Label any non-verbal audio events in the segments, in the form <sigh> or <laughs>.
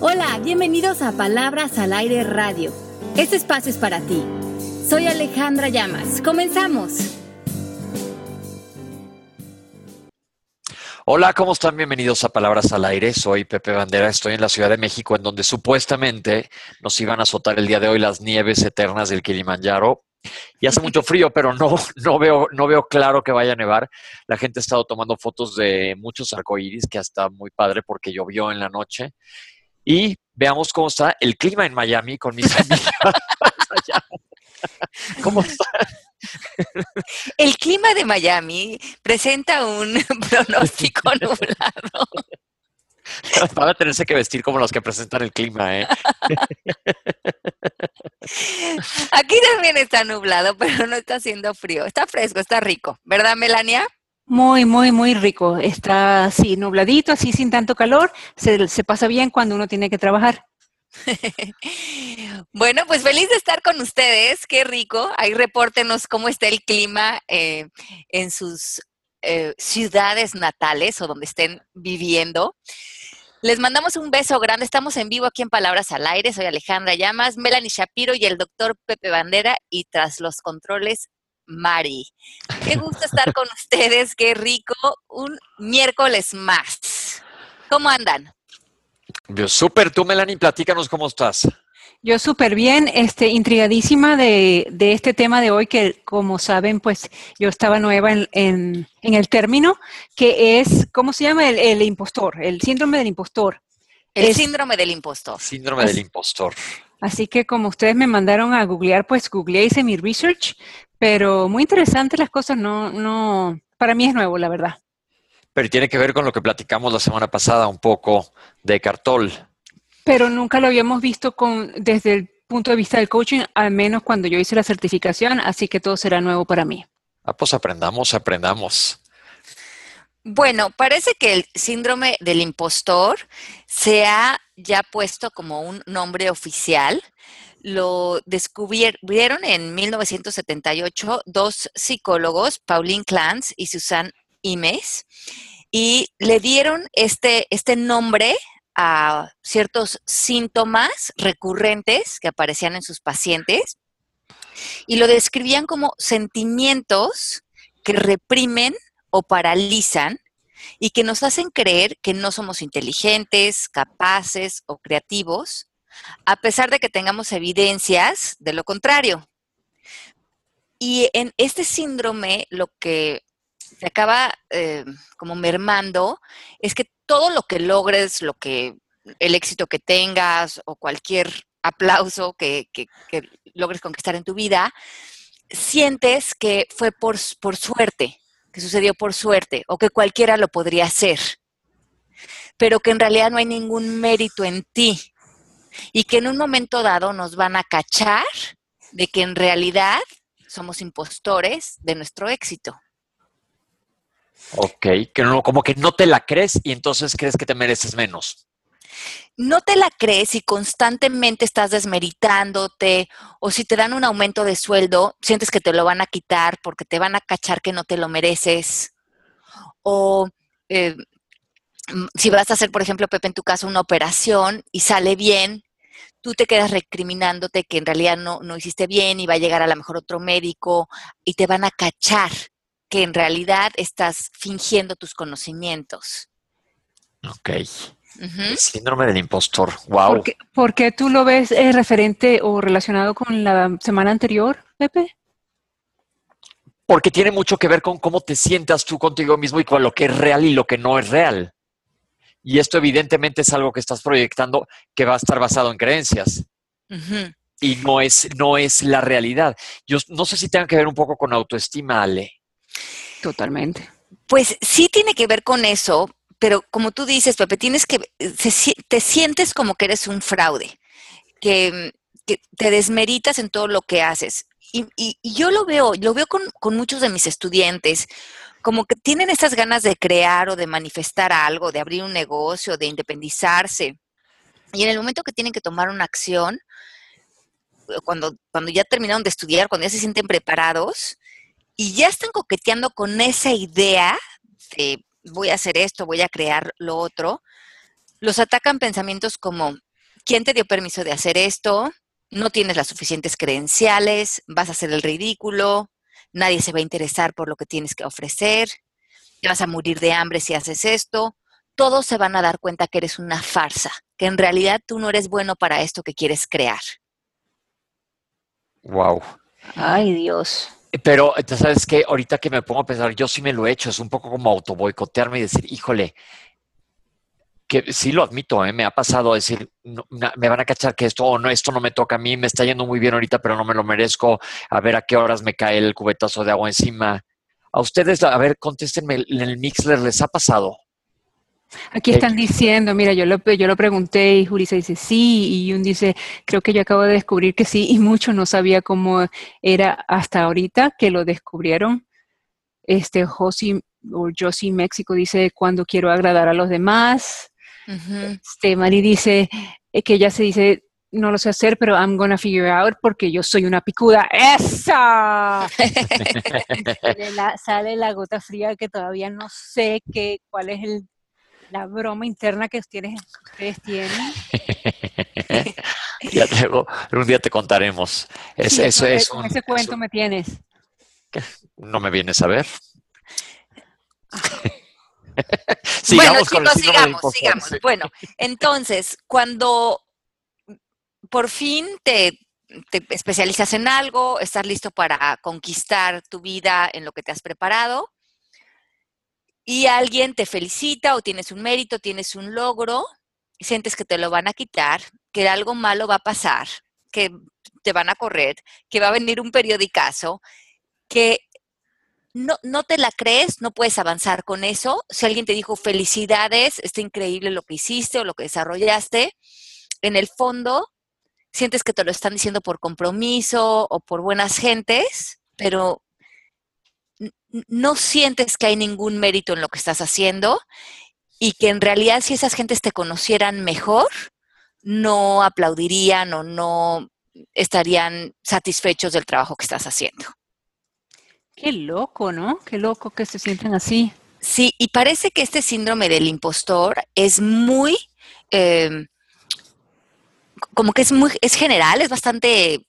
Hola, bienvenidos a Palabras al Aire Radio. Este espacio es para ti. Soy Alejandra Llamas. Comenzamos. Hola, ¿cómo están? Bienvenidos a Palabras al Aire. Soy Pepe Bandera, estoy en la Ciudad de México, en donde supuestamente nos iban a azotar el día de hoy las nieves eternas del Kilimanjaro. Y hace mucho frío, <laughs> pero no, no, veo, no veo claro que vaya a nevar. La gente ha estado tomando fotos de muchos arcoíris, que hasta muy padre porque llovió en la noche. Y veamos cómo está el clima en Miami con mis <laughs> amigas. ¿Cómo está? El clima de Miami presenta un <laughs> pronóstico <laughs> nublado. Van a tenerse que vestir como los que presentan el clima, ¿eh? Aquí también está nublado, pero no está haciendo frío. Está fresco, está rico, ¿verdad, Melania? Muy, muy, muy rico. Está así nubladito, así sin tanto calor. Se, se pasa bien cuando uno tiene que trabajar. <laughs> bueno, pues feliz de estar con ustedes. Qué rico. Ahí repórtenos cómo está el clima eh, en sus eh, ciudades natales o donde estén viviendo. Les mandamos un beso grande. Estamos en vivo aquí en Palabras al Aire. Soy Alejandra Llamas, Melanie Shapiro y el doctor Pepe Bandera. Y tras los controles, Mari. Qué gusto estar con ustedes. Qué rico. Un miércoles más. ¿Cómo andan? Yo súper. Tú, Melanie, platícanos cómo estás. Yo súper bien, este, intrigadísima de, de, este tema de hoy, que como saben, pues yo estaba nueva en, en, en el término, que es, ¿cómo se llama? El, el impostor, el síndrome del impostor. El Es- síndrome del impostor. Síndrome del impostor. Así que como ustedes me mandaron a googlear, pues googleé, hice mi research, pero muy interesantes las cosas, no, no, para mí es nuevo, la verdad. Pero tiene que ver con lo que platicamos la semana pasada, un poco de Cartol. Pero nunca lo habíamos visto con, desde el punto de vista del coaching, al menos cuando yo hice la certificación, así que todo será nuevo para mí. Ah, pues aprendamos, aprendamos. Bueno, parece que el síndrome del impostor se ha ya puesto como un nombre oficial. Lo descubrieron en 1978 dos psicólogos, Pauline Clance y Susan Imes, y le dieron este, este nombre a ciertos síntomas recurrentes que aparecían en sus pacientes y lo describían como sentimientos que reprimen o paralizan y que nos hacen creer que no somos inteligentes, capaces o creativos, a pesar de que tengamos evidencias de lo contrario. Y en este síndrome lo que se acaba eh, como mermando es que todo lo que logres, lo que el éxito que tengas o cualquier aplauso que, que, logres conquistar en tu vida, sientes que fue por, por suerte, que sucedió por suerte o que cualquiera lo podría hacer, pero que en realidad no hay ningún mérito en ti y que en un momento dado nos van a cachar de que en realidad somos impostores de nuestro éxito. Ok, que no, como que no te la crees y entonces crees que te mereces menos. No te la crees y constantemente estás desmeritándote o si te dan un aumento de sueldo, sientes que te lo van a quitar porque te van a cachar que no te lo mereces. O eh, mm, si vas a hacer, por ejemplo, Pepe, en tu caso, una operación y sale bien, tú te quedas recriminándote que en realidad no, no hiciste bien y va a llegar a lo mejor otro médico y te van a cachar que en realidad estás fingiendo tus conocimientos. Ok. El síndrome del impostor. Wow. ¿Por qué, por qué tú lo ves eh, referente o relacionado con la semana anterior, Pepe? Porque tiene mucho que ver con cómo te sientas tú contigo mismo y con lo que es real y lo que no es real. Y esto evidentemente es algo que estás proyectando que va a estar basado en creencias y no es, no es la realidad. Yo no sé si tenga que ver un poco con autoestima, Ale. Totalmente. Pues sí tiene que ver con eso, pero como tú dices, Pepe, tienes que, si- te sientes como que eres un fraude, que, que te desmeritas en todo lo que haces. Y, y- y yo lo veo, lo veo con, muchos de mis estudiantes, como que tienen estas ganas de crear o de manifestar algo, de abrir un negocio, de independizarse. Y en el momento que tienen que tomar una acción, cuando, cuando ya terminaron de estudiar, cuando ya se sienten preparados y ya están coqueteando con esa idea de voy a hacer esto, voy a crear lo otro, los atacan pensamientos como ¿quién te dio permiso de hacer esto? No tienes las suficientes credenciales, vas a hacer el ridículo, nadie se va a interesar por lo que tienes que ofrecer, te vas a morir de hambre si haces esto. Todos se van a dar cuenta que eres una farsa, que en realidad tú no eres bueno para esto que quieres crear. Wow. Ay, Dios. Pero, ¿sabes qué? Ahorita que me pongo a pensar, yo sí me lo he hecho, es un poco como autoboicotearme y decir, híjole, que sí lo admito, ¿eh? me ha pasado decir, me van a cachar que esto o no, esto no me toca a mí, me está yendo muy bien ahorita, pero no me lo merezco, a ver a qué horas me cae el cubetazo de agua encima. A ustedes, a ver, contéstenme, en el Mixler les ha pasado. Aquí están diciendo, mira, yo lo, yo lo pregunté y Julissa dice sí, y un dice, creo que yo acabo de descubrir que sí, y mucho no sabía cómo era hasta ahorita que lo descubrieron. Este Josi o Josie México dice, cuando quiero agradar a los demás. Este Mari dice eh, que ella se dice, no lo sé hacer, pero I'm gonna figure out porque yo soy una picuda. ¡Esa! <laughs> <laughs> sale, la, sale la gota fría que todavía no sé qué, cuál es el la broma interna que ustedes, tienen. <laughs> ya tengo, un día te contaremos. Es, eso es un, ese cuento me tienes. No me vienes a ver. <laughs> sigamos bueno, chicos, sigamos, sigamos. Bueno, entonces, cuando por fin te, te especializas en algo, estás listo para conquistar tu vida en lo que te has preparado, y alguien te felicita o tienes un mérito, tienes un logro, y sientes que te lo van a quitar, que algo malo va a pasar, que te van a correr, que va a venir un periodicazo, que no, no te la crees, no puedes avanzar con eso. Si alguien te dijo felicidades, está increíble lo que hiciste o lo que desarrollaste, en el fondo sientes que te lo están diciendo por compromiso o por buenas gentes, pero no sientes que hay ningún mérito en lo que estás haciendo y que en realidad si esas gentes te conocieran mejor, no aplaudirían o no estarían satisfechos del trabajo que estás haciendo. Qué loco, ¿no? Qué loco que se sienten así. Sí, y parece que este síndrome del impostor es muy, em, como que es muy, es general, es bastante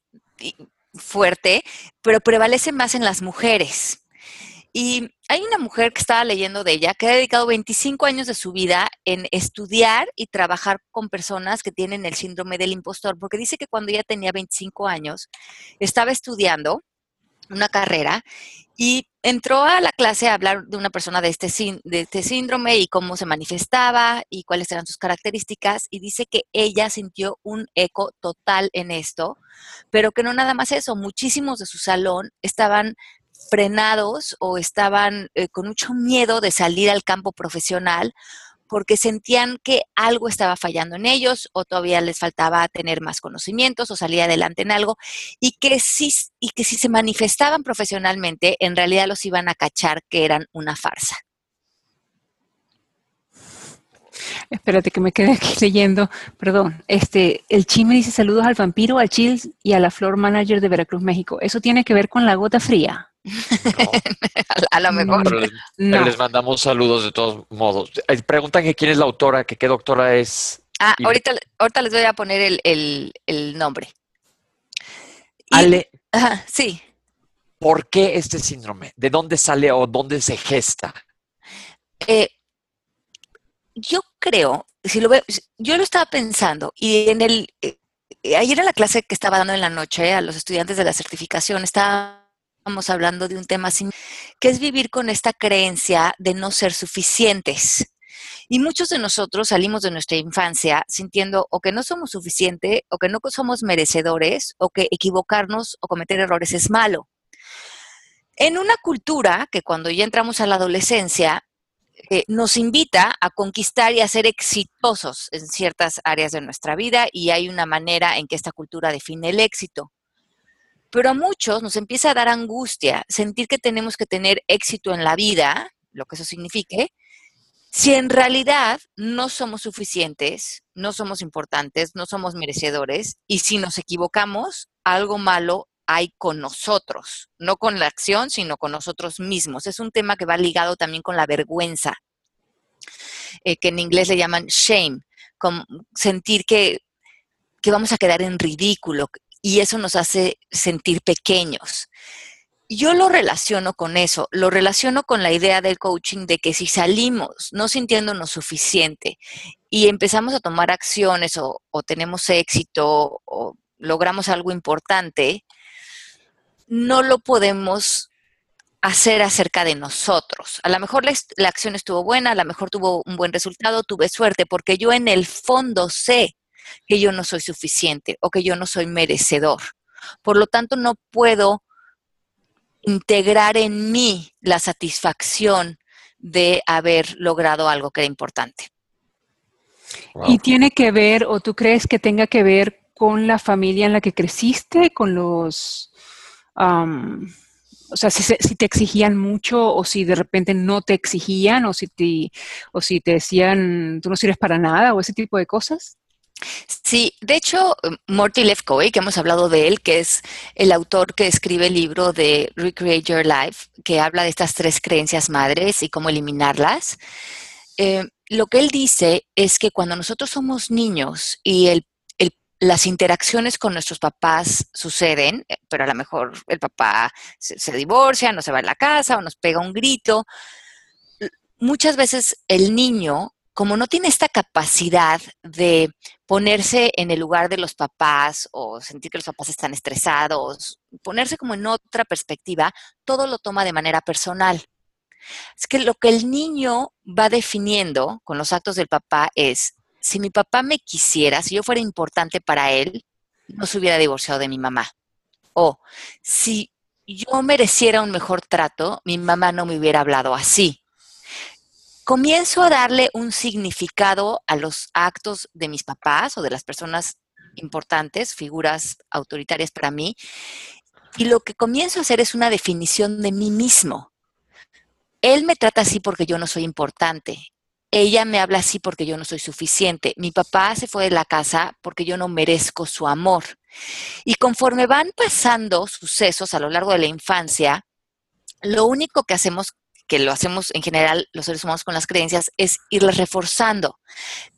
fuerte, pero prevalece más en las mujeres. Y hay una mujer que estaba leyendo de ella que ha dedicado 25 años de su vida en estudiar y trabajar con personas que tienen el síndrome del impostor, porque dice que cuando ella tenía 25 años estaba estudiando una carrera y entró a la clase a hablar de una persona de este, de este síndrome y cómo se manifestaba y cuáles eran sus características y dice que ella sintió un eco total en esto, pero que no nada más eso, muchísimos de su salón estaban frenados o estaban eh, con mucho miedo de salir al campo profesional porque sentían que algo estaba fallando en ellos o todavía les faltaba tener más conocimientos o salir adelante en algo y que si, y que si se manifestaban profesionalmente en realidad los iban a cachar que eran una farsa. Espérate que me quede aquí <laughs> leyendo. Perdón. Este, el Chime dice saludos al vampiro, al Chills y a la Flor Manager de Veracruz, México. ¿Eso tiene que ver con la gota fría? <laughs> a, lo mejor. Les, mandamos saludos de todos modos. Preguntan que quién es la autora, que qué doctora es. Ah, ahorita, ahorita les voy a poner el, nombre. Ale. sí. ¿Por qué este síndrome? ¿De dónde sale o dónde se gesta? Eh, yo creo, si lo veo, yo lo estaba pensando y en el, eh, ayer en la clase que estaba dando en la noche a los estudiantes de la certificación, estaba estamos hablando de un tema sin, que es vivir con esta creencia de no ser suficientes. Y muchos de nosotros salimos de nuestra infancia sintiendo o que no somos suficientes, o que no somos merecedores, o que equivocarnos o cometer errores es malo. En una cultura que cuando ya entramos a la adolescencia eh, nos invita a conquistar y a ser exitosos en ciertas áreas de nuestra vida y hay una manera en que esta cultura define el éxito. Pero a muchos nos empieza a dar angustia sentir que tenemos que tener éxito en la vida, lo que eso signifique, si en realidad no somos suficientes, no somos importantes, no somos merecedores, y si nos equivocamos, algo malo hay con nosotros, no con la acción, sino con nosotros mismos. Es un tema que va ligado también con la vergüenza, eh, que en inglés le llaman shame, como sentir que que vamos a quedar en ridículo y eso nos hace sentir pequeños. Yo lo relaciono con eso, lo relaciono con la idea del coaching de que si salimos no sintiéndonos suficiente y empezamos a tomar acciones o tenemos éxito o logramos algo importante, no lo podemos hacer acerca de nosotros. A lo mejor la, la, acción estuvo buena, a lo mejor tuvo un buen resultado, tuve suerte, porque yo en el fondo sé que yo no soy suficiente o que yo no soy merecedor. Por lo tanto, no puedo integrar en mí la satisfacción de haber logrado algo que era importante. Wow. ¿Y tiene que ver, o tú crees que tenga que ver con la familia en la que creciste, con los... Um, o sea, si, si, te exigían mucho o si de repente no te exigían o si te, o si te decían tú no sirves para nada o ese tipo de cosas? Sí, de hecho, Morty Lefkoe, que hemos hablado de él, que es el autor que escribe el libro de Recreate Your Life, que habla de estas tres creencias madres y cómo eliminarlas, eh, lo que él dice es que cuando nosotros somos niños y el las interacciones con nuestros papás suceden, eh, pero a lo mejor el papá se, se, divorcia, no se va a la casa o nos pega un grito. Muchas veces el niño, como no tiene esta capacidad de ponerse en el lugar de los papás o sentir que los papás están estresados, ponerse como en otra perspectiva, todo lo toma de manera personal. Es que lo que el niño va definiendo con los actos del papá es si mi papá me quisiera, si yo fuera importante para él, no se hubiera divorciado de mi mamá. O si yo mereciera un mejor trato, mi mamá no me hubiera hablado así. Comienzo a darle un significado a los actos de mis papás o de las personas importantes, figuras autoritarias para mí, y lo que comienzo a hacer es una definición de mí mismo. Él me trata así porque yo no soy importante ella me habla así porque yo no soy suficiente. Mi papá se fue de la casa porque yo no merezco su amor. Y conforme van pasando sucesos a lo largo de la infancia, lo único que hacemos, que lo hacemos en general los seres humanos con las creencias, es irlas reforzando.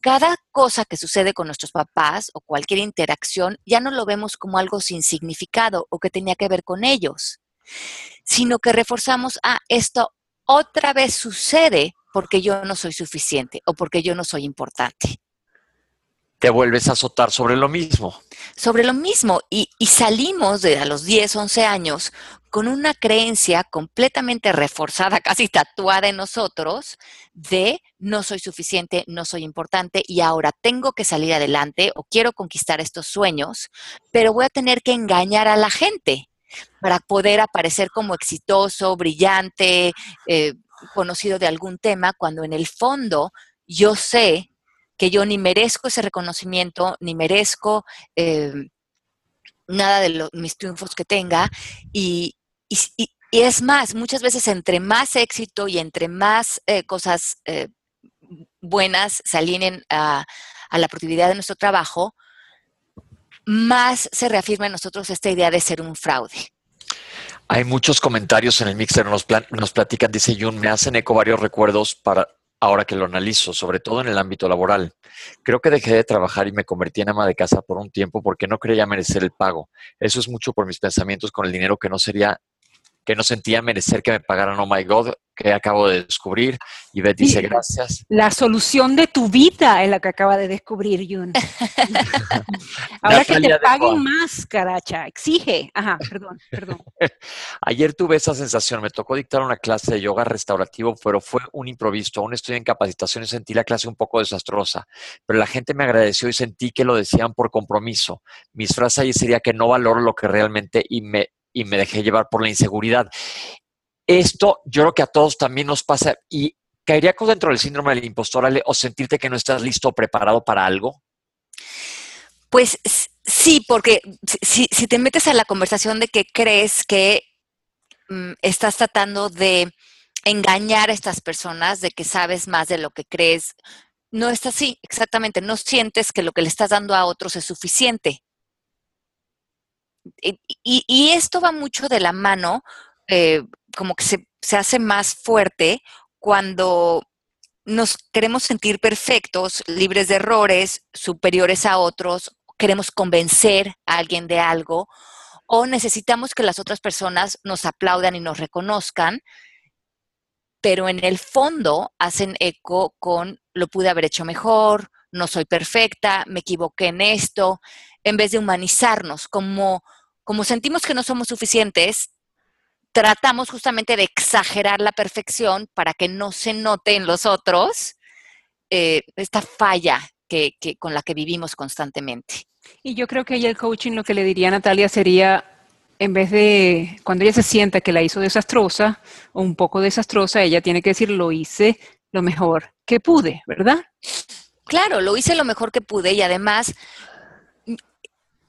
Cada cosa que sucede con nuestros papás o cualquier interacción ya no lo vemos como algo sin significado o que tenía que ver con ellos, sino que reforzamos, ah, esto otra vez sucede porque yo no soy suficiente o porque yo no soy importante. Te vuelves a azotar sobre lo mismo. Sobre lo mismo. Y, y, salimos de a los 10, 11 años con una creencia completamente reforzada, <laughs> casi tatuada en nosotros, de no soy suficiente, no soy importante y ahora tengo que salir adelante o quiero conquistar estos sueños, pero voy a tener que engañar a la gente para poder aparecer como exitoso, brillante, eh, conocido de algún tema, cuando en el fondo yo sé que yo ni merezco ese reconocimiento, ni merezco eh, nada de los, mis triunfos que tenga. Y, es más, muchas veces entre más éxito y entre más eh, cosas eh, buenas se alineen a, a la productividad de nuestro trabajo, más se reafirma en nosotros esta idea de ser un fraude. Hay muchos comentarios en el mixer, nos, platican, dice Jun, me hacen eco varios recuerdos para ahora que lo analizo, sobre todo en el ámbito laboral. Creo que dejé de trabajar y me convertí en ama de casa por un tiempo porque no creía merecer el pago. Eso es mucho por mis pensamientos con el dinero que no sería que no sentía merecer que me pagaran, oh my God, que acabo de descubrir. Y Beth dice, gracias. La solución de tu vida es la que acaba de descubrir, Jun. <laughs> Ahora que te paguen más, caracha, exige. Ajá, perdón, perdón. <laughs> Ayer tuve esa sensación, me tocó dictar una clase de yoga restaurativo, pero fue un improviso. Aún estoy en capacitación y sentí la clase un poco desastrosa, pero la gente me agradeció y sentí que lo decían por compromiso. Mis frases ahí sería que no valoro lo que realmente y me y me dejé llevar por la inseguridad. Esto yo creo que a todos también nos pasa y caería dentro del síndrome del impostor o sentirte que no estás listo o preparado para algo. Pues sí, porque si, si te metes a la conversación de que crees que mm, estás tratando de engañar a estas personas, de que sabes más de lo que crees, no es así, exactamente, no sientes que lo que le estás dando a otros es suficiente. Y, esto va mucho de la mano, eh, como que se, se hace más fuerte cuando nos queremos sentir perfectos, libres de errores, superiores a otros, queremos convencer a alguien de algo o necesitamos que las otras personas nos aplaudan y nos reconozcan, pero en el fondo hacen eco con lo pude haber hecho mejor, no soy perfecta, me equivoqué en esto, en vez de humanizarnos, como, como sentimos que no somos suficientes, tratamos justamente de exagerar la perfección para que no se note en los otros eh, esta falla que, con la que vivimos constantemente. Y yo creo que ahí el coaching lo que le diría a Natalia sería, en vez de, cuando ella se sienta que la hizo desastrosa o un poco desastrosa, ella tiene que decir, lo hice lo mejor que pude, ¿verdad? Claro, lo hice lo mejor que pude y además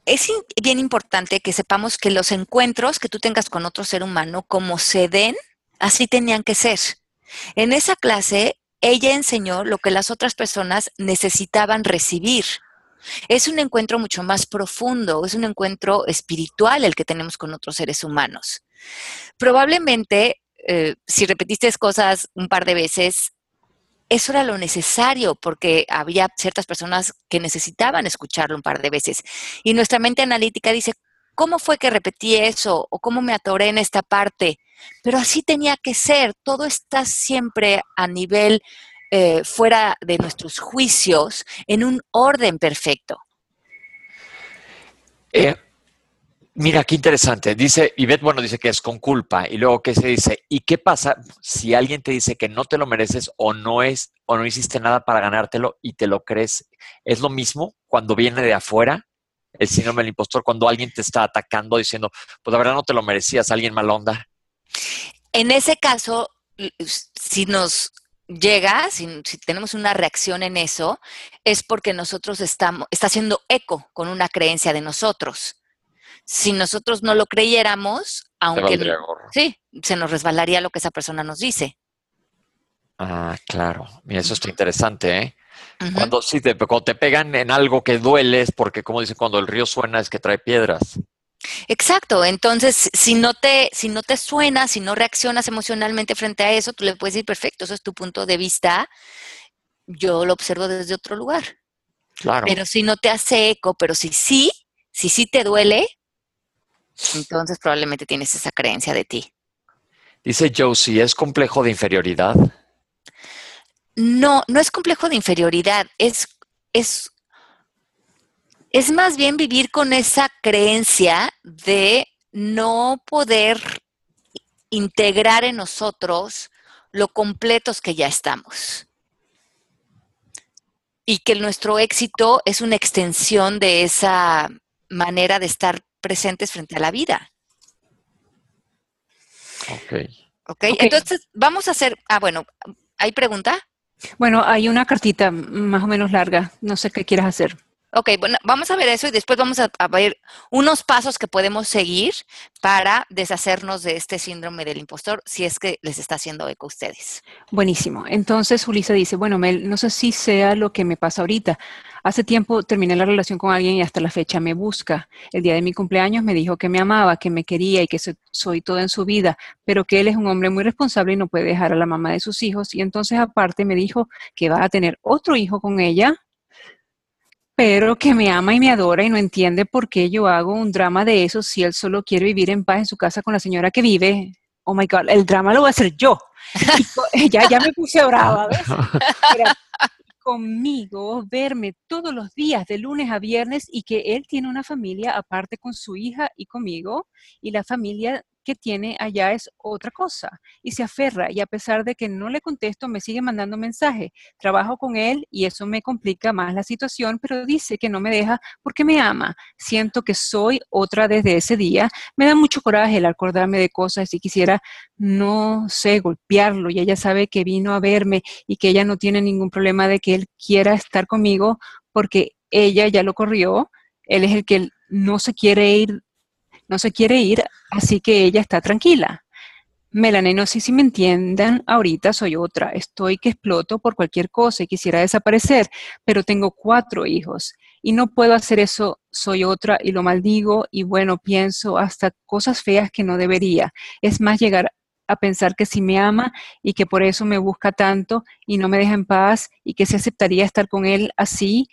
es bien importante que sepamos que los encuentros que tú tengas con otro ser humano, como se den, así tenían que ser. En esa clase, ella enseñó lo que las otras personas necesitaban recibir. Es un encuentro mucho más profundo, es un encuentro espiritual el que tenemos con otros seres humanos. Probablemente, eh, si repetiste cosas un par de veces, eso era lo necesario porque había ciertas personas que necesitaban escucharlo un par de veces. Y nuestra mente analítica dice, ¿cómo fue que repetí eso? ¿O cómo me atoré en esta parte? Pero así tenía que ser. Todo está siempre a nivel eh, fuera de nuestros juicios, en un orden perfecto. Eh, Mira, qué interesante. Dice, Ivette, bueno, dice que es con culpa. Y luego, ¿qué se dice? ¿Y qué pasa si alguien te dice que no te lo mereces o no es, o no hiciste nada para ganártelo y te lo crees? ¿Es lo mismo cuando viene de afuera? El síndrome del impostor, cuando alguien te está atacando diciendo, pues la verdad no te lo merecías, alguien mal onda. En ese caso, si nos llega, si, si, tenemos una reacción en eso, es porque nosotros estamos, está haciendo eco con una creencia de nosotros si nosotros no lo creyéramos, aunque sí, se nos resbalaría lo que esa persona nos dice. Ah, claro. Mira, eso está interesante, ¿eh? Cuando, te, cuando te pegan en algo que duele es porque, como dicen, cuando el río suena es que trae piedras. Exacto. Entonces, si no te, si no te suena, si no reaccionas emocionalmente frente a eso, tú le puedes decir, perfecto, eso es tu punto de vista. Yo lo observo desde otro lugar. Claro. Pero si no te hace eco, pero si sí, si sí te duele, entonces probablemente tienes esa creencia de ti. Dice Josie, ¿es complejo de inferioridad? No, no es complejo de inferioridad, es, es, es más bien vivir con esa creencia de no poder integrar en nosotros lo completos que ya estamos. Y que nuestro éxito es una extensión de esa manera de estar presentes frente a la vida. Ok. Ok, entonces vamos a hacer, ah, bueno, ¿hay pregunta? Bueno, hay una cartita más o menos larga, no sé qué quieras hacer. Ok, bueno, vamos a ver eso y después vamos a, ver unos pasos que podemos seguir para deshacernos de este síndrome del impostor si es que les está haciendo eco a ustedes. Buenísimo. Entonces, Ulisa dice, bueno, Mel, no sé si sea lo que me pasa ahorita. Hace tiempo terminé la relación con alguien y hasta la fecha me busca. El día de mi cumpleaños me dijo que me amaba, que me quería y que soy todo en su vida, pero que él es un hombre muy responsable y no puede dejar a la mamá de sus hijos. Y entonces aparte me dijo que va a tener otro hijo con ella pero que me ama y me adora y no entiende por qué yo hago un drama de eso si él solo quiere vivir en paz en su casa con la señora que vive. Oh my God, el drama lo voy a hacer yo. <laughs> ya, ya me puse brava, ¿ves? Conmigo, verme todos los días de lunes a viernes y que él tiene una familia aparte con su hija y conmigo y la familia que tiene allá es otra cosa y se aferra y a pesar de que no le contesto me sigue mandando mensaje. Trabajo con él y eso me complica más la situación, pero dice que no me deja porque me ama. Siento que soy otra desde ese día. Me da mucho coraje el acordarme de cosas y quisiera, no sé, golpearlo y ella sabe que vino a verme y que ella no tiene ningún problema de que él quiera estar conmigo porque ella ya lo corrió. Él es el que no se quiere ir no se quiere ir, así que ella está tranquila. Melanie, no sé si me entiendan, ahorita soy otra, estoy que exploto por cualquier cosa y quisiera desaparecer, pero tengo cuatro hijos y no puedo hacer eso, soy otra y lo maldigo y bueno, pienso hasta cosas feas que no debería. Es más llegar a pensar que si me ama y que por eso me busca tanto y no me deja en paz y que se aceptaría estar con él así,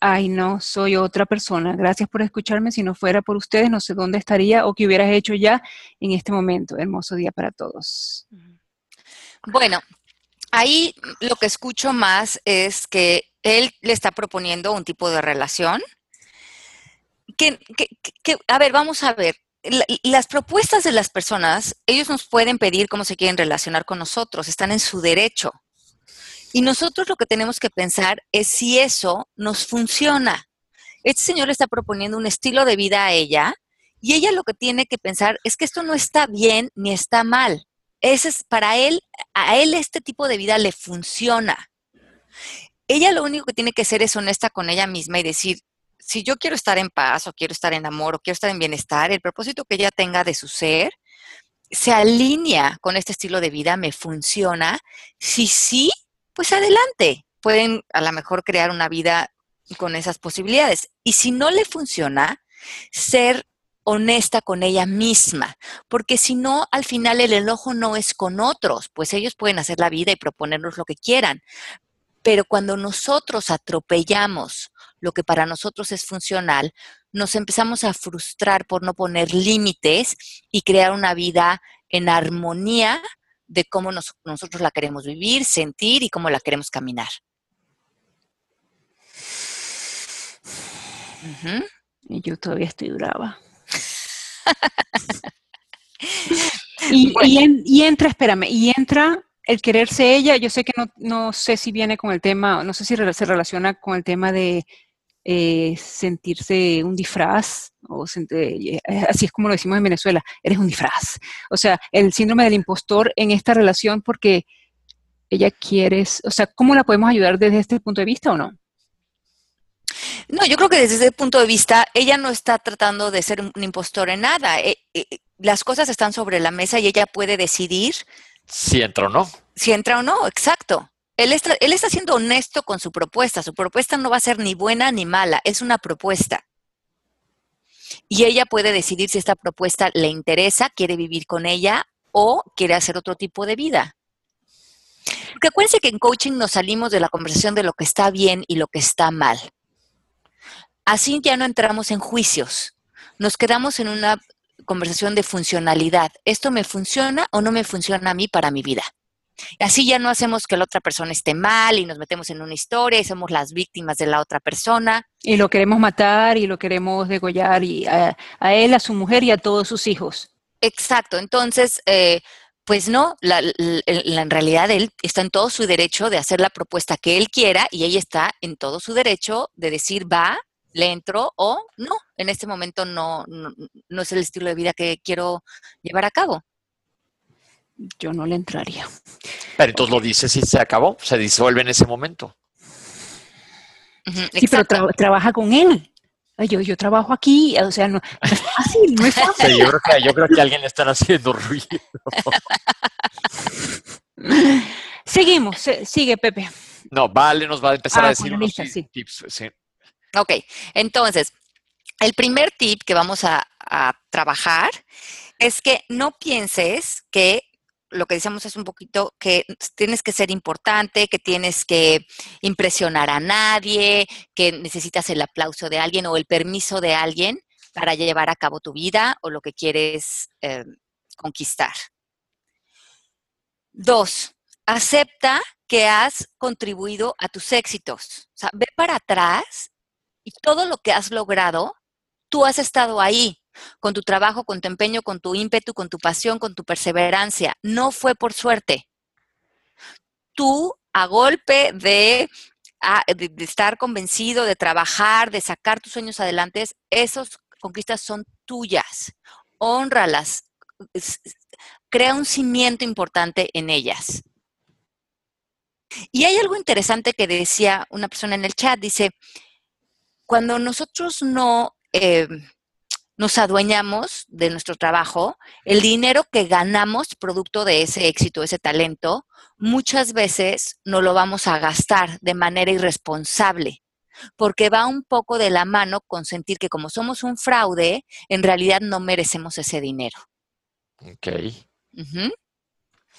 ay no, soy otra persona. Gracias por escucharme. Si no fuera por ustedes, no sé dónde estaría o qué hubieras hecho ya en este momento. Hermoso día para todos. Bueno, ahí lo que escucho más es que él le está proponiendo un tipo de relación. Que, a ver, vamos a ver. las propuestas de las personas, ellos nos pueden pedir cómo se quieren relacionar con nosotros, están en su derecho. Y nosotros lo que tenemos que pensar es si eso nos funciona. Este señor está proponiendo un estilo de vida a ella y ella lo que tiene que pensar es que esto no está bien ni está mal. Ese es para él, a él este tipo de vida le funciona. Ella lo único que tiene que ser es honesta con ella misma y decir, si yo quiero estar en paz o quiero estar en amor o quiero estar en bienestar, el propósito que ella tenga de su ser se alinea con este estilo de vida, me funciona. Si sí, pues adelante. Pueden a lo mejor crear una vida con esas posibilidades. Y si no le funciona, ser honesta con ella misma, porque si no, al final el enojo no es con otros, pues ellos pueden hacer la vida y proponernos lo que quieran. Pero cuando nosotros atropellamos lo que para nosotros es funcional, nos empezamos a frustrar por no poner límites y crear una vida en armonía de cómo nosotros la queremos vivir, sentir y cómo la queremos caminar. Y yo todavía estoy brava. <laughs> y, entra, espérame, y entra el quererse ella, yo sé que no, no, sé si viene con el tema, no sé si se relaciona con el tema de eh, sentirse un disfraz, o eh, así es como lo decimos en Venezuela, eres un disfraz. O sea, el síndrome del impostor en esta relación porque ella quiere, o sea, ¿cómo la podemos ayudar desde este punto de vista o no? No, yo creo que desde ese punto de vista, ella no está tratando de ser un impostor en nada. Eh, eh, las cosas están sobre la mesa y ella puede decidir. Si entra o no. Si entra o no, exacto. Él está, él está siendo honesto con su propuesta. Su propuesta no va a ser ni buena ni mala, es una propuesta. Y ella puede decidir si esta propuesta le interesa, quiere vivir con ella o quiere hacer otro tipo de vida. Porque que en coaching nos salimos de la conversación de lo que está bien y lo que está mal. Así ya no entramos en juicios, nos quedamos en una conversación de funcionalidad. ¿Esto me funciona o no me funciona a mí para mi vida? Así ya no hacemos que la otra persona esté mal y nos metemos en una historia y somos las víctimas de la otra persona. Y lo queremos matar y lo queremos degollar y a, él, a su mujer y a todos sus hijos. Exacto. Entonces, eh, pues no, en realidad él está en todo su derecho de hacer la propuesta que él quiera y ella está en todo su derecho de decir va, le entro o no, en este momento no, no, es el estilo de vida que quiero llevar a cabo. Yo no le entraría. Pero entonces lo dice si se acabó, se disuelve en ese momento. sí, pero trabaja con él. Yo, yo trabajo aquí, o sea, no, es fácil, no es <laughs> fácil. yo, creo que, yo creo que a alguien le están haciendo ruido. <laughs> Seguimos, sigue Pepe. No, Vale nos va a empezar a ah, decir unos tips. Sí. Ok, entonces, el primer tip que vamos a, trabajar es que no pienses que lo que decíamos es un poquito que tienes que ser importante, que tienes que impresionar a nadie, que necesitas el aplauso de alguien o el permiso de alguien para llevar a cabo tu vida o lo que quieres eh, conquistar. Dos, acepta que has contribuido a tus éxitos. O sea, ve para atrás y todo lo que has logrado, tú has estado ahí con tu trabajo, con tu empeño, con tu ímpetu, con tu pasión, con tu perseverancia. No fue por suerte. Tú, a golpe de, estar convencido, de trabajar, de sacar tus sueños adelante, esas conquistas son tuyas. Honralas. Crea un cimiento importante en ellas. Y hay algo interesante que decía una persona en el chat, dice, cuando nosotros no eh, nos adueñamos de nuestro trabajo, el dinero que ganamos producto de ese éxito, ese talento, muchas veces no lo vamos a gastar de manera irresponsable, porque va un poco de la mano con sentir que como somos un fraude, en realidad no merecemos ese dinero. Ok.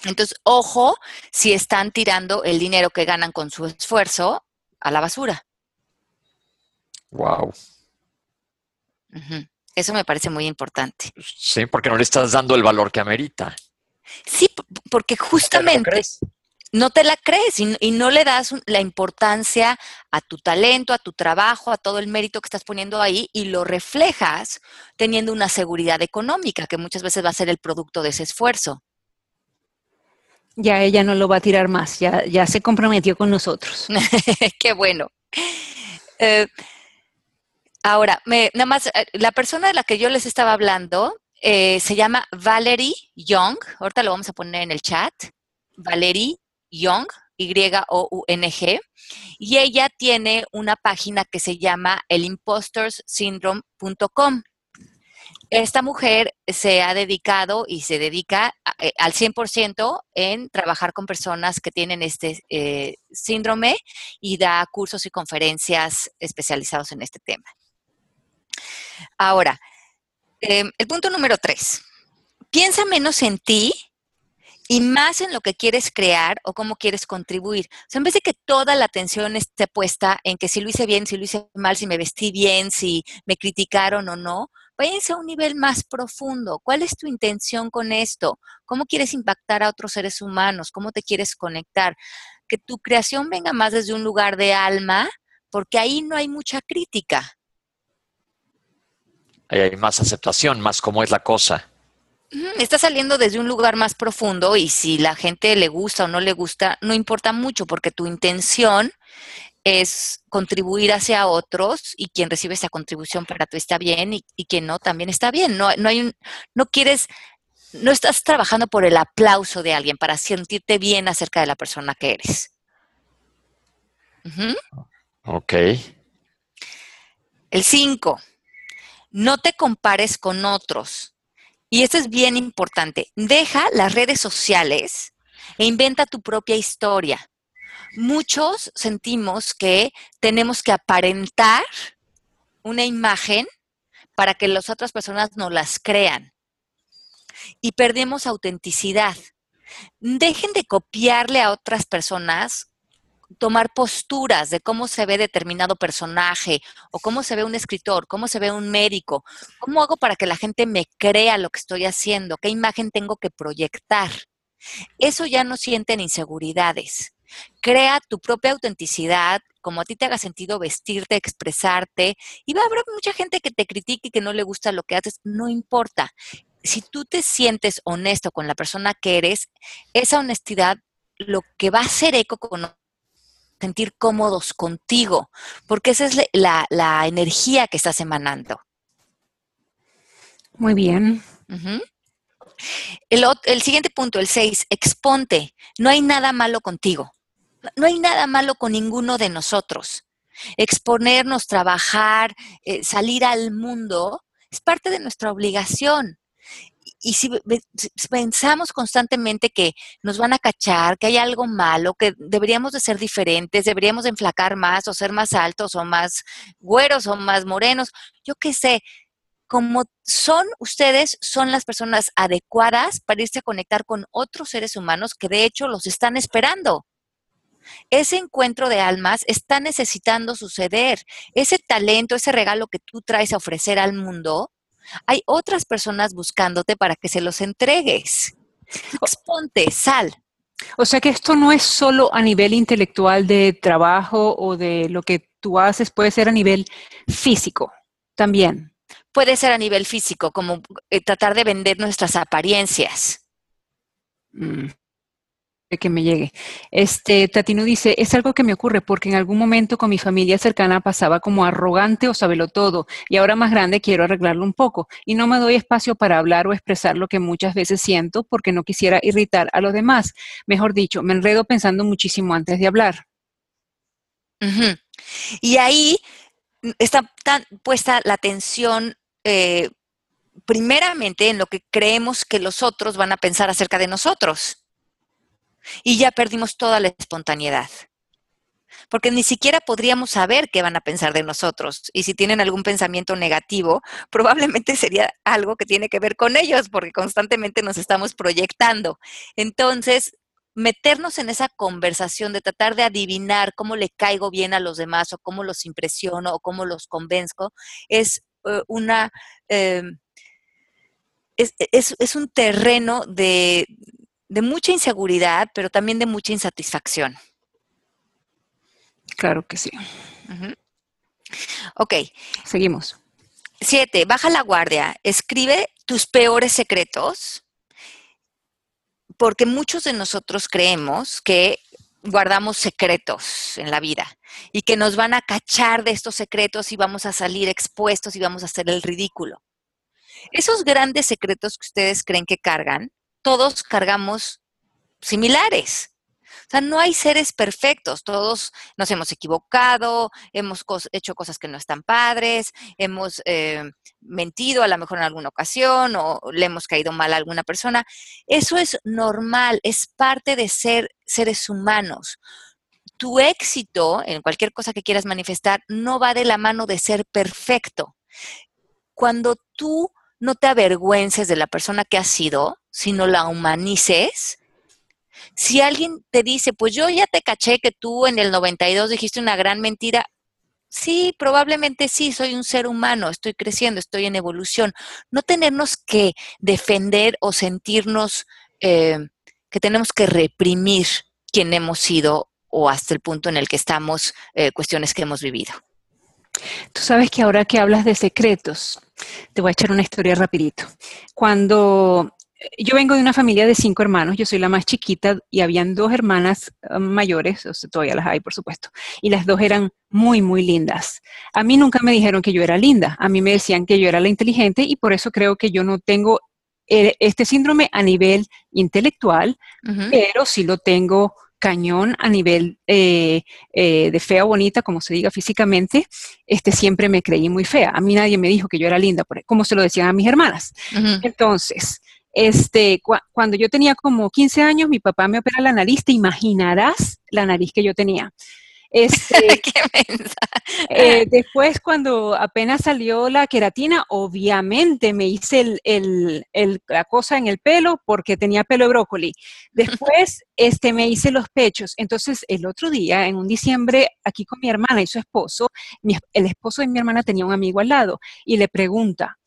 Entonces, ojo si están tirando el dinero que ganan con su esfuerzo a la basura. Wow. Eso me parece muy importante. Sí, porque no le estás dando el valor que amerita. Sí, porque justamente no te la crees y, no le das la importancia a tu talento, a tu trabajo, a todo el mérito que estás poniendo ahí y lo reflejas teniendo una seguridad económica que muchas veces va a ser el producto de ese esfuerzo. Ya ella no lo va a tirar más, ya, ya se comprometió con nosotros. <laughs> Qué bueno. Eh, ahora, nada más, eh, la persona de la que yo les estaba hablando eh, se llama Valerie Young, ahorita lo vamos a poner en el chat, Valerie Young, Y-O-U-N-G, y ella tiene una página que se llama elimposterssyndrome.com. Esta mujer se ha dedicado y se dedica eh, al 100% en trabajar con personas que tienen este eh, síndrome y da cursos y conferencias especializados en este tema. Ahora, em, el punto número tres. Piensa menos en ti y más en lo que quieres crear o cómo quieres contribuir. O sea, en vez de que toda la atención esté puesta en que si lo hice bien, si lo hice mal, si me vestí bien, si me criticaron o no, váyanse a un nivel más profundo. ¿Cuál es tu intención con esto? ¿Cómo quieres impactar a otros seres humanos? ¿Cómo te quieres conectar? Que tu creación venga más desde un lugar de alma, porque ahí no hay mucha crítica. Ahí hay más aceptación, más cómo es la cosa. Está saliendo desde un lugar más profundo y si la gente le gusta o no le gusta, no importa mucho porque tu intención es contribuir hacia otros y quien recibe esa contribución para tú está bien y, quien no también está bien. No, no hay un, no quieres, no estás trabajando por el aplauso de alguien para sentirte bien acerca de la persona que eres. Ok. El 5. No te compares con otros y esto es bien importante, deja las redes sociales e inventa tu propia historia. Muchos sentimos que tenemos que aparentar una imagen para que las otras personas nos las crean. Y perdemos autenticidad. Dejen de copiarle a otras personas tomar posturas de cómo se ve determinado personaje o cómo se ve un escritor, cómo se ve un médico, cómo hago para que la gente me crea lo que estoy haciendo, qué imagen tengo que proyectar. Eso ya no sienten inseguridades. Crea tu propia autenticidad, como a ti te haga sentido vestirte, expresarte, y va a haber mucha gente que te critique y que no le gusta lo que haces, no importa. Si tú te sientes honesto con la persona que eres, esa honestidad lo que va a hacer eco con sentir cómodos contigo, porque esa es la, energía que estás emanando. Muy bien. el, el, siguiente punto, el 6, exponte. No hay nada malo contigo. No hay nada malo con ninguno de nosotros. Exponernos, trabajar, eh, salir al mundo es parte de nuestra obligación y si pensamos constantemente que nos van a cachar, que hay algo malo, que deberíamos de ser diferentes, deberíamos de enflacar más o ser más altos o más güeros o más morenos, yo qué sé, como son ustedes, son las personas adecuadas para irse a conectar con otros seres humanos que de hecho los están esperando. Ese encuentro de almas está necesitando suceder. Ese talento, ese regalo que tú traes a ofrecer al mundo, hay otras personas buscándote para que se los entregues. Exponte, sal. O sea que esto no es solo a nivel intelectual de trabajo o de lo que tú haces, puede ser a nivel físico también. Puede ser a nivel físico, como eh, tratar de vender nuestras apariencias. Mm que me llegue. Este, Tatino dice, es algo que me ocurre porque en algún momento con mi familia cercana pasaba como arrogante o sabelo todo y ahora más grande quiero arreglarlo un poco y no me doy espacio para hablar o expresar lo que muchas veces siento porque no quisiera irritar a los demás. Mejor dicho, me enredo pensando muchísimo antes de hablar. Y ahí está puesta la atención eh, primeramente en lo que creemos que los otros van a pensar acerca de nosotros y ya perdimos toda la espontaneidad. Porque ni siquiera podríamos saber qué van a pensar de nosotros. Y si tienen algún pensamiento negativo, probablemente <laughs> sería algo que tiene que ver con ellos, porque constantemente nos estamos proyectando. Entonces, meternos en esa conversación de tratar de adivinar cómo le caigo bien a los demás o cómo los impresiono o cómo los convenzco, es eh, una... Eh, es, un terreno de, mucha inseguridad, pero también de mucha insatisfacción. Claro que sí. Ok. Seguimos. Siete, baja la guardia. Escribe tus peores secretos, porque muchos de nosotros creemos que guardamos secretos en la vida y que nos van a cachar de estos secretos y vamos a salir expuestos y vamos a hacer el ridículo. Esos grandes secretos que ustedes creen que cargan, todos cargamos similares. O sea, no hay seres perfectos, todos nos hemos equivocado, hemos hecho cosas que no están padres, hemos eh, mentido a lo mejor en alguna ocasión o le hemos caído mal a alguna persona. Eso es normal, es parte de ser seres humanos. Tu éxito en cualquier cosa que quieras manifestar no va de la mano de ser perfecto. Cuando tú no te avergüences de la persona que has sido, sino la humanices, si alguien te dice, pues yo ya te caché que tú en el 92 dijiste una gran mentira, sí, probablemente sí, soy un ser humano, estoy creciendo, estoy en evolución. No tenernos que defender o sentirnos eh, que tenemos que reprimir quien hemos sido o hasta el punto en el que estamos, eh, cuestiones que hemos vivido. Tú sabes que ahora que hablas de secretos, te voy a echar una historia rapidito. Cuando yo vengo de una familia de cinco hermanos, yo soy la más chiquita y habían dos hermanas um, mayores, o sea, todavía las hay, por supuesto, y las dos eran muy, muy lindas. A mí nunca me dijeron que yo era linda, a mí me decían que yo era la inteligente y por eso creo que yo no tengo eh, este síndrome a nivel intelectual, pero sí lo tengo cañón a nivel eh, eh, de fea o bonita, como se diga físicamente, este, siempre me creí muy fea. A mí nadie me dijo que yo era linda, como se lo decían a mis hermanas. Entonces, este, cuando yo tenía como 15 años, mi papá me opera la nariz, te imaginarás la nariz que yo tenía. Este, <laughs> eh, después, cuando apenas salió la queratina, obviamente me hice el, la cosa en el pelo porque tenía pelo de brócoli. Después este, me hice los pechos. Entonces, el otro día, en un diciembre, aquí con mi hermana y su esposo, el esposo de mi hermana tenía un amigo al lado y le pregunta,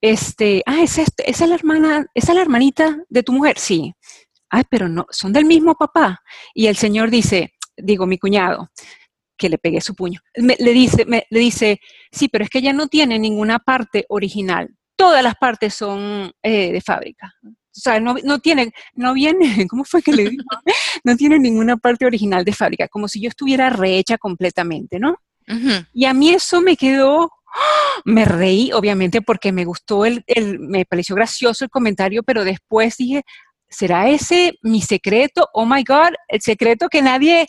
este, ah, ¿es esa es la hermana, esa es la hermanita de tu mujer? Sí. Ay, pero no, son del mismo papá. Y el señor dice, digo, mi cuñado, que le pegué su puño, le, dice, le dice, sí, pero es que ella no tiene ninguna parte original. Todas las partes son eh, de fábrica. O sea, no, no tiene, no viene, <laughs> ¿cómo fue que le dijo? <laughs> No tiene ninguna parte original de fábrica, como si yo estuviera rehecha completamente, ¿no? Y a mí eso me quedó, me reí, obviamente, porque me gustó, el, el, me pareció gracioso el comentario, pero después dije, ¿será ese mi secreto? Oh my God, el secreto que nadie,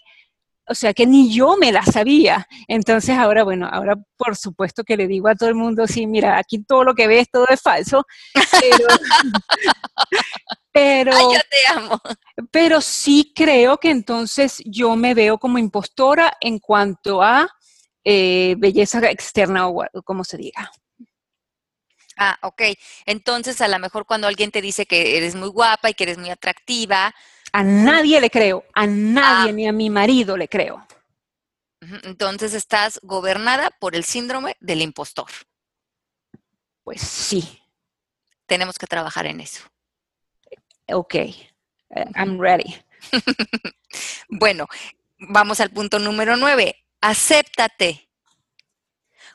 o sea, que ni yo me la sabía. Entonces ahora, bueno, ahora por supuesto que le digo a todo el mundo, sí, mira, aquí todo lo que ves, todo es falso. Pero, <laughs> pero, Ay, yo te amo. pero sí creo que entonces yo me veo como impostora en cuanto a eh, belleza externa o como se diga. Ah, ok. Entonces, a lo mejor cuando alguien te dice que eres muy guapa y que eres muy atractiva, a nadie le creo, a nadie, ah. ni a mi marido le creo. Entonces estás gobernada por el síndrome del impostor. Pues sí. Tenemos que trabajar en eso. Ok, eh, I'm ready. <laughs> bueno, vamos al punto número nueve. Acéptate.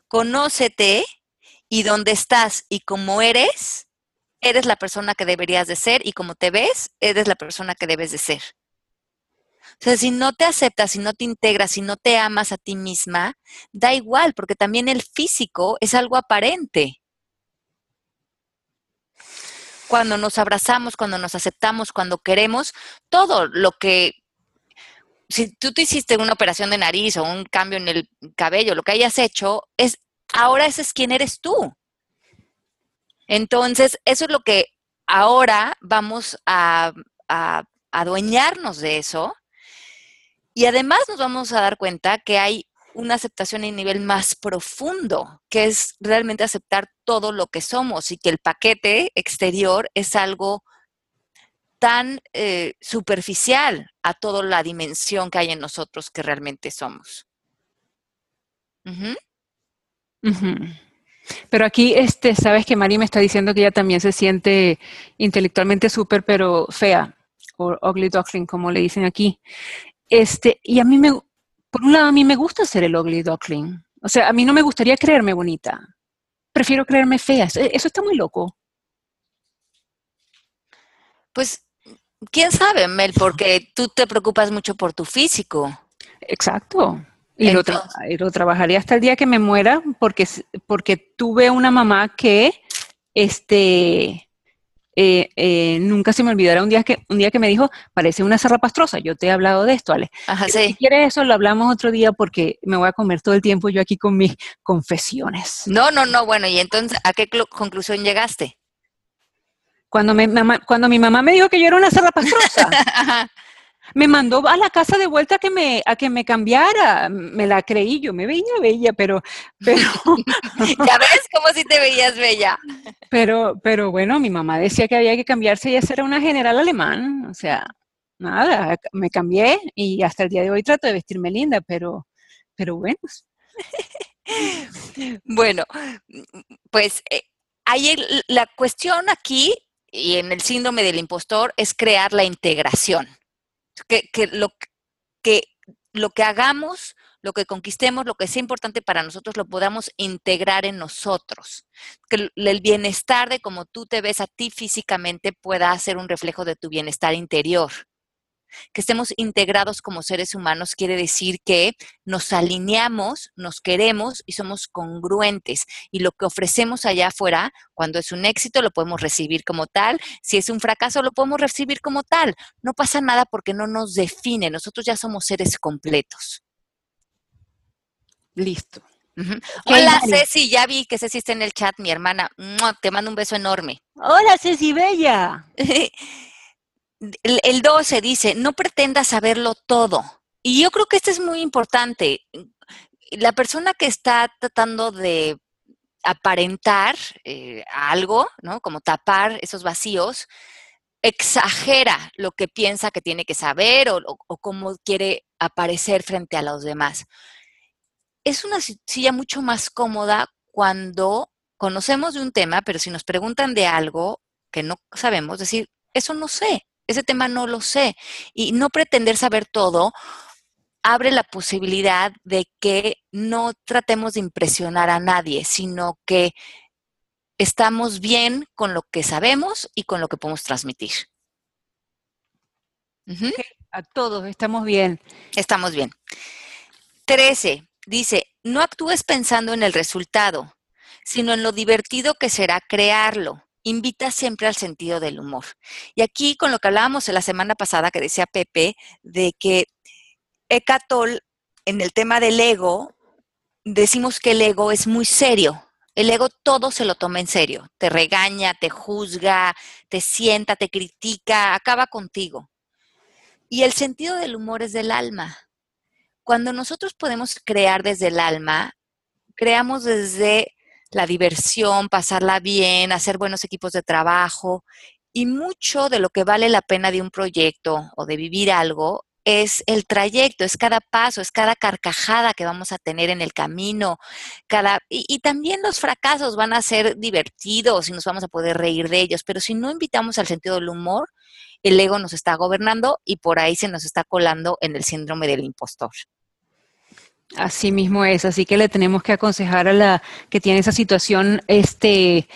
Conócete y donde estás y cómo eres, eres la persona que deberías de ser y como te ves, eres la persona que debes de ser. O sea, si no te aceptas, si no te integras, si no te amas a ti misma, da igual, porque también el físico es algo aparente. Cuando nos abrazamos, cuando nos aceptamos, cuando queremos, todo lo que, si tú te hiciste una operación de nariz o un cambio en el cabello, lo que hayas hecho, es, ahora ese es quien eres tú. Entonces, eso es lo que ahora vamos a, adueñarnos de eso. Y además nos vamos a dar cuenta que hay una aceptación a nivel más profundo, que es realmente aceptar todo lo que somos y que el paquete exterior es algo tan eh, superficial a toda la dimensión que hay en nosotros que realmente somos. Pero aquí, este, sabes que Mari me está diciendo que ella también se siente intelectualmente súper, pero fea, o ugly duckling, como le dicen aquí. Este, y a mí me, por un lado, a mí me gusta ser el ugly duckling. O sea, a mí no me gustaría creerme bonita. Prefiero creerme fea. Eso está muy loco. Pues, quién sabe, Mel, porque tú te preocupas mucho por tu físico. Exacto. Y lo, trabajaría hasta el día que me muera porque, porque tuve una mamá que este, eh, eh, nunca se me olvidará un día, que, un día que me dijo, parece una zarrapastrosa, yo te he hablado de esto, Ale. Ajá, sí. Si quieres eso, lo hablamos otro día porque me voy a comer todo el tiempo yo aquí con mis confesiones. No, no, no, bueno, y entonces, ¿a qué conclusión llegaste? Cuando, me, cuando mi mamá me dijo que yo era una zarrapastrosa. <laughs> me mandó a la casa de vuelta a que me, a que me cambiara. Me la creí, yo me veía bella, pero... pero <laughs> ya ves cómo si te veías bella. Pero, pero bueno, mi mamá decía que había que cambiarse y hacer una general alemán. O sea, nada, me cambié y hasta el día de hoy trato de vestirme linda, pero, pero bueno. <laughs> bueno, pues eh, hay la cuestión aquí y en el síndrome del impostor es crear la integración que, lo, que lo que hagamos, lo que conquistemos, lo que sea importante para nosotros, lo podamos integrar en nosotros. Que el bienestar de cómo tú te ves a ti físicamente pueda ser un reflejo de tu bienestar interior que estemos integrados como seres humanos quiere decir que nos alineamos, nos queremos y somos congruentes. Y lo que ofrecemos allá afuera, cuando es un éxito, lo podemos recibir como tal. Si es un fracaso, lo podemos recibir como tal. No pasa nada porque no nos define. Nosotros ya somos seres completos. Listo. Hola Ceci, ya vi que Ceci está en el chat, mi hermana. Te mando un beso enorme. Hola Ceci Bella. <laughs> el, 12 dice, no pretendas saberlo todo. Y yo creo que esto es muy importante. La persona que está tratando de aparentar eh, algo, ¿no? Como tapar esos vacíos, exagera lo que piensa que tiene que saber o, o cómo quiere aparecer frente a los demás. Es una silla mucho más cómoda cuando conocemos de un tema, pero si nos preguntan de algo que no sabemos, decir, eso no sé, ese tema no lo sé. Y no pretender saber todo abre la posibilidad de que no tratemos de impresionar a nadie, sino que estamos bien con lo que sabemos y con lo que podemos transmitir. A todos, estamos bien. Estamos bien. 13. Dice, no actúes pensando en el resultado, sino en lo divertido que será crearlo invita siempre al sentido del humor. Y aquí con lo que hablábamos la semana pasada que decía Pepe, de que Ecatol, en el tema del ego, decimos que el ego es muy serio. El ego todo se lo toma en serio. Te regaña, te juzga, te sienta, te critica, acaba contigo. Y el sentido del humor es del alma. Cuando nosotros podemos crear desde el alma, creamos desde la diversión, pasarla bien, hacer buenos equipos de trabajo. Y mucho de lo que vale la pena de un proyecto o de vivir algo es el trayecto, es cada paso, es cada carcajada que vamos a tener en el camino, cada y, y, también los fracasos van a ser divertidos y nos vamos a poder reír de ellos, pero si no invitamos al sentido del humor, el ego nos está gobernando y por ahí se nos está colando en el síndrome del impostor. Así mismo es, así que le tenemos que aconsejar a la que tiene esa situación este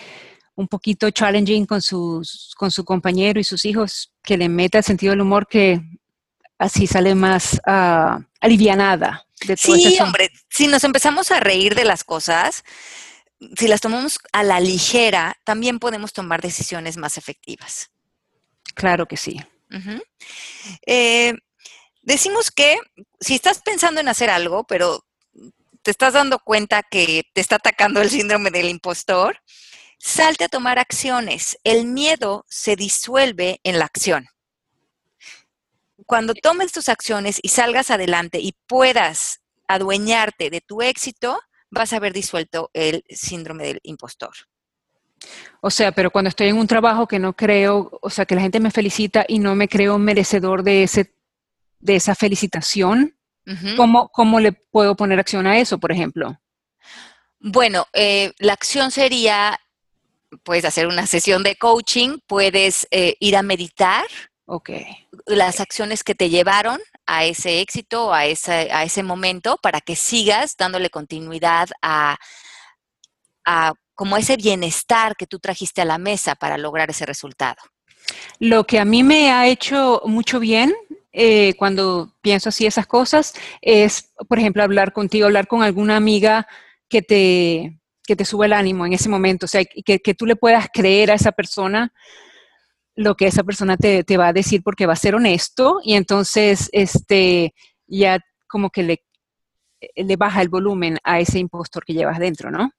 un poquito challenging con sus con su compañero y sus hijos que le meta el sentido del humor que así sale más uh, alivianada de todo Sí, hombre, si nos empezamos a reír de las cosas, si las tomamos a la ligera, también podemos tomar decisiones más efectivas. Claro que sí. Decimos que si estás pensando en hacer algo, pero te estás dando cuenta que te está atacando el síndrome del impostor, salte a tomar acciones. El miedo se disuelve en la acción. Cuando tomes tus acciones y salgas adelante y puedas adueñarte de tu éxito, vas a haber disuelto el síndrome del impostor. O sea, pero cuando estoy en un trabajo que no creo, o sea, que la gente me felicita y no me creo merecedor de, ese, de esa felicitación, ¿cómo, ¿cómo, le puedo poner acción a eso, por ejemplo? Bueno, eh, la acción sería, puedes hacer una sesión de coaching, puedes eh, ir a meditar. Ok. Las acciones que te llevaron a ese éxito, a ese, a ese momento, para que sigas dándole continuidad a, a como ese bienestar que tú trajiste a la mesa para lograr ese resultado. Lo que a mí me ha hecho mucho bien eh, cuando pienso así esas cosas es, por ejemplo, hablar contigo, hablar con alguna amiga que te, que te sube el ánimo en ese momento, o sea, que, que tú le puedas creer a esa persona lo que esa persona te, te, va a decir porque va a ser honesto y entonces este, ya como que le, le baja el volumen a ese impostor que llevas dentro, ¿no?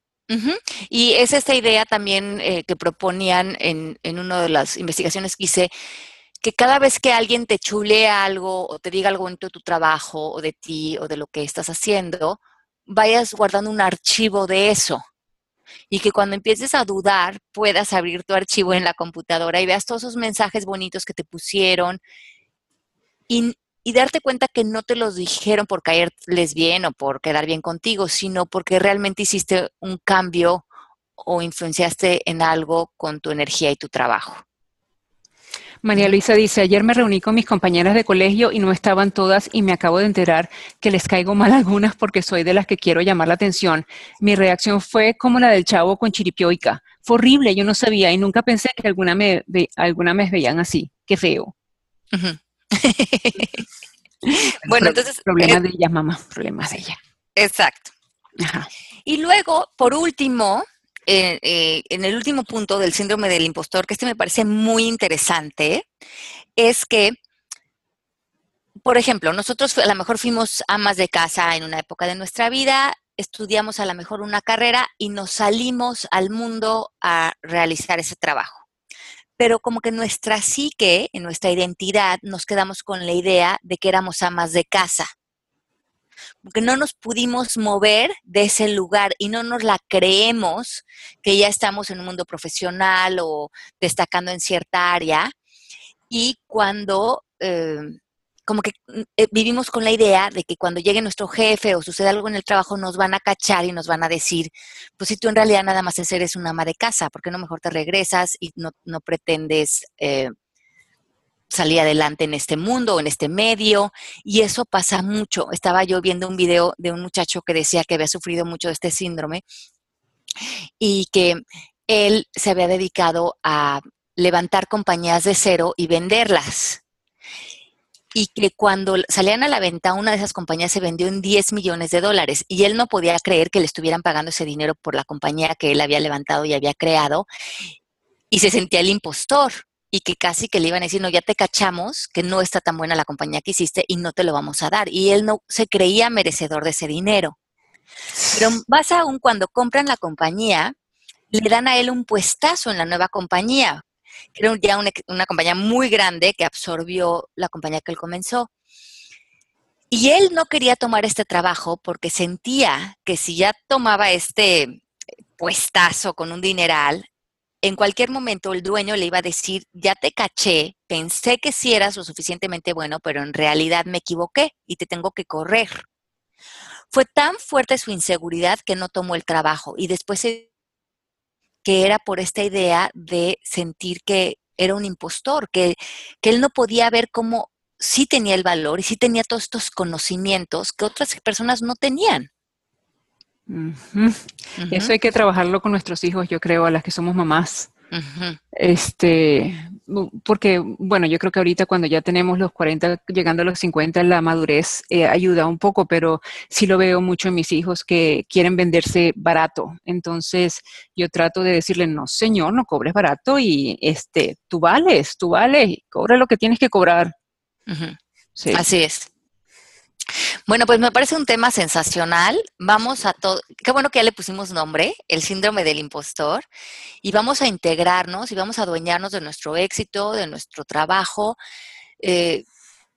Y es esta idea también eh, que proponían en, en una de las investigaciones que hice, que cada vez que alguien te chulea algo o te diga algo de tu trabajo o de ti o de lo que estás haciendo, vayas guardando un archivo de eso. Y que cuando empieces a dudar, puedas abrir tu archivo en la computadora y veas todos esos mensajes bonitos que te pusieron. Y y darte cuenta que no te los dijeron por caerles bien o por quedar bien contigo, sino porque realmente hiciste un cambio o influenciaste en algo con tu energía y tu trabajo. María Luisa dice, ayer me reuní con mis compañeras de colegio y no estaban todas y me acabo de enterar que les caigo mal <laughs> algunas porque soy de las que quiero llamar la atención. Mi reacción fue como la del chavo con chiripioica. Fue horrible, yo no sabía y nunca pensé que alguna me, alguna me veían así. Qué feo. <laughs> bueno, entonces... Problemas de ella, mamá, problemas de ella. Exacto. Y luego, por último, eh, eh, en el último punto del síndrome del impostor, que este me parece muy interesante, es que, por ejemplo, nosotros a lo mejor fuimos amas de casa en una época de nuestra vida, estudiamos a lo mejor una carrera y nos salimos al mundo a realizar ese trabajo pero como que nuestra psique, en nuestra identidad, nos quedamos con la idea de que éramos amas de casa. Porque no nos pudimos mover de ese lugar y no nos la creemos que ya estamos en un mundo profesional o destacando en cierta área. Y cuando eh, como que mm, eh, vivimos con la idea de que cuando llegue nuestro jefe o suceda algo en el trabajo nos van a cachar y nos van a decir, pues si tú en realidad nada más eres una ama de casa, ¿por qué no mejor te regresas y no, pretendes eh, salir adelante en este mundo en este medio? Y eso pasa mucho. Estaba yo viendo un video de un muchacho que decía que había sufrido mucho de este síndrome y que él se había dedicado a levantar compañías de cero y venderlas y que cuando salían a la venta, una de esas compañías se vendió en 10 millones de dólares y él no podía creer que le estuvieran pagando ese dinero por la compañía que él había levantado y había creado y se sentía el impostor y que casi que le iban a decir, no, ya te cachamos, que no está tan buena la compañía que hiciste y no te lo vamos a dar. Y él no se creía merecedor de ese dinero. Pero más aún cuando compran la compañía, le dan a él un puestazo en la nueva compañía, que era ya una, compañía muy grande que absorbió la compañía que él comenzó. Y él no quería tomar este trabajo porque sentía que si ya tomaba este puestazo con un dineral, en cualquier momento el dueño le iba a decir, ya te caché, pensé que sí eras lo suficientemente bueno, pero en realidad me equivoqué y te tengo que correr. Fue tan fuerte su inseguridad que no tomó el trabajo y después que era por esta idea de sentir que era un impostor, que, él no podía ver cómo sí tenía el valor y sí tenía todos estos conocimientos que otras personas no tenían. Eso hay que trabajarlo con nuestros hijos, yo creo, a las que somos mamás. Este, porque, bueno, yo creo que ahorita cuando ya tenemos los 40, llegando a los 50, la madurez eh, ayuda un poco, pero sí lo veo mucho en mis hijos que quieren venderse barato. Entonces, yo trato de decirle, no, señor, no cobres barato y este, tú vales, tú vales, cobra lo que tienes que cobrar. Así es. Bueno, pues me parece un tema sensacional. Vamos a todo, qué bueno que ya le pusimos nombre, el síndrome del impostor, y vamos a integrarnos y vamos a adueñarnos de nuestro éxito, de nuestro trabajo. Eh,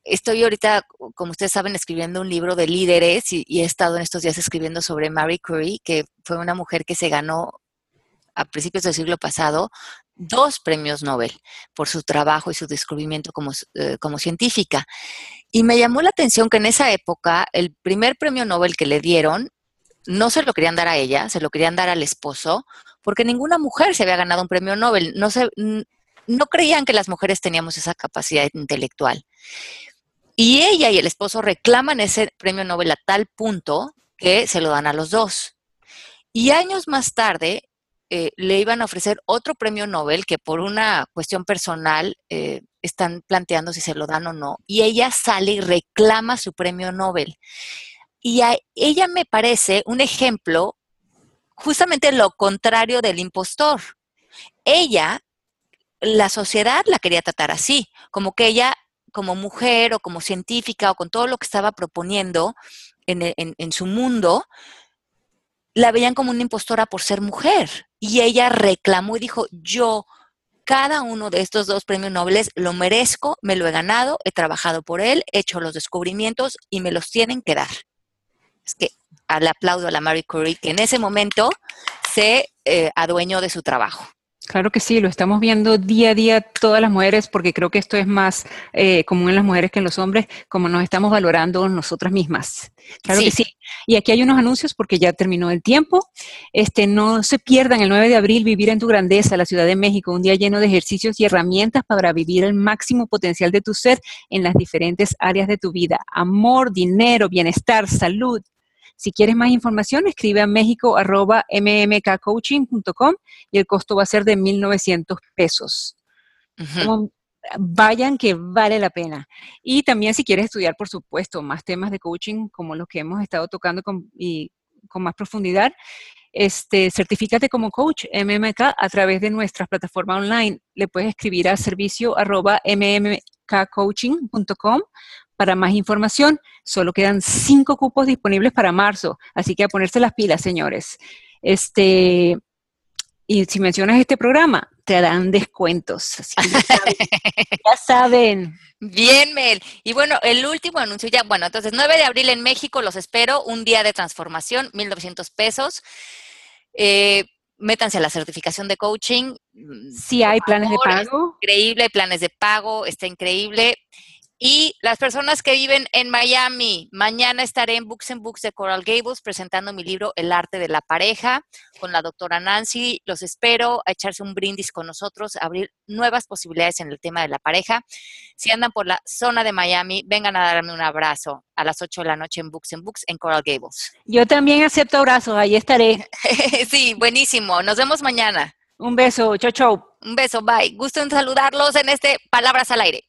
estoy ahorita, como ustedes saben, escribiendo un libro de líderes y, he estado en estos días escribiendo sobre Marie Curie, que fue una mujer que se ganó a principios del siglo pasado dos premios Nobel por su trabajo y su descubrimiento como, eh, como científica. Y me llamó la atención que en esa época el primer premio Nobel que le dieron no se lo querían dar a ella, se lo querían dar al esposo, porque ninguna mujer se había ganado un premio Nobel. No, se, no creían que las mujeres teníamos esa capacidad intelectual. Y ella y el esposo reclaman ese premio Nobel a tal punto que se lo dan a los dos. Y años más tarde eh, le iban a ofrecer otro premio Nobel que por una cuestión personal eh, están planteando si se lo dan o no. Y ella sale y reclama su premio Nobel. Y a ella me parece un ejemplo justamente lo contrario del impostor. Ella, la sociedad la quería tratar así, como que ella como mujer o como científica o con todo lo que estaba proponiendo en, en su mundo, la veían como una impostora por ser mujer. Y ella reclamó y dijo, yo cada uno de estos dos premios Nobel lo merezco, me lo he ganado, he trabajado por él, he hecho los descubrimientos y me los tienen que dar. Es que al aplaudo a la Marie Curie, que en ese momento se eh, adueñó de su trabajo. Claro que sí, lo estamos viendo día a día todas las mujeres, porque creo que esto es más eh, común en las mujeres que en los hombres, como nos estamos valorando nosotras mismas. Claro que sí. Y aquí hay unos anuncios porque ya terminó el tiempo. Este, no se pierdan el 9 de abril Vivir en tu Grandeza, la Ciudad de México, un día lleno de ejercicios y herramientas para vivir el máximo potencial de tu ser en las diferentes áreas de tu vida. Amor, dinero, bienestar, salud, si quieres más información, escribe a mexico.mmkcoaching.com y el costo va a ser de 1.900 pesos. Vayan que vale la pena. Y también si quieres estudiar, por supuesto, más temas de coaching como los que hemos estado tocando con, y con más profundidad, este, certifícate como coach MMK a través de nuestra plataforma online. Le puedes escribir a servicio arroba mmkcoaching.com para más información, solo quedan cinco cupos disponibles para marzo, así que a ponerse las pilas, señores. Este, y si mencionas este programa, te dan descuentos. <laughs> ya, saben, Bien, Mel. Y bueno, el último anuncio ya, bueno, entonces 9 de abril en México, los espero, un día de transformación, 1.900 pesos. Eh, métanse a la certificación de coaching. Si hay planes de pago. Increíble, planes de pago, está increíble. Y las personas que viven en Miami, mañana estaré en Books and Books de Coral Gables presentando mi libro El arte de la pareja con la doctora Nancy. Los espero a echarse un brindis con nosotros, a abrir nuevas posibilidades en el tema de la pareja. Si andan por la zona de Miami, vengan a darme un abrazo a las 8 de la noche en Books and Books en Coral Gables. Yo también acepto abrazos, ahí estaré. <laughs> sí, buenísimo. Nos vemos mañana. Un beso, chau, chau. Un beso, bye. Gusto en saludarlos en este Palabras al Aire.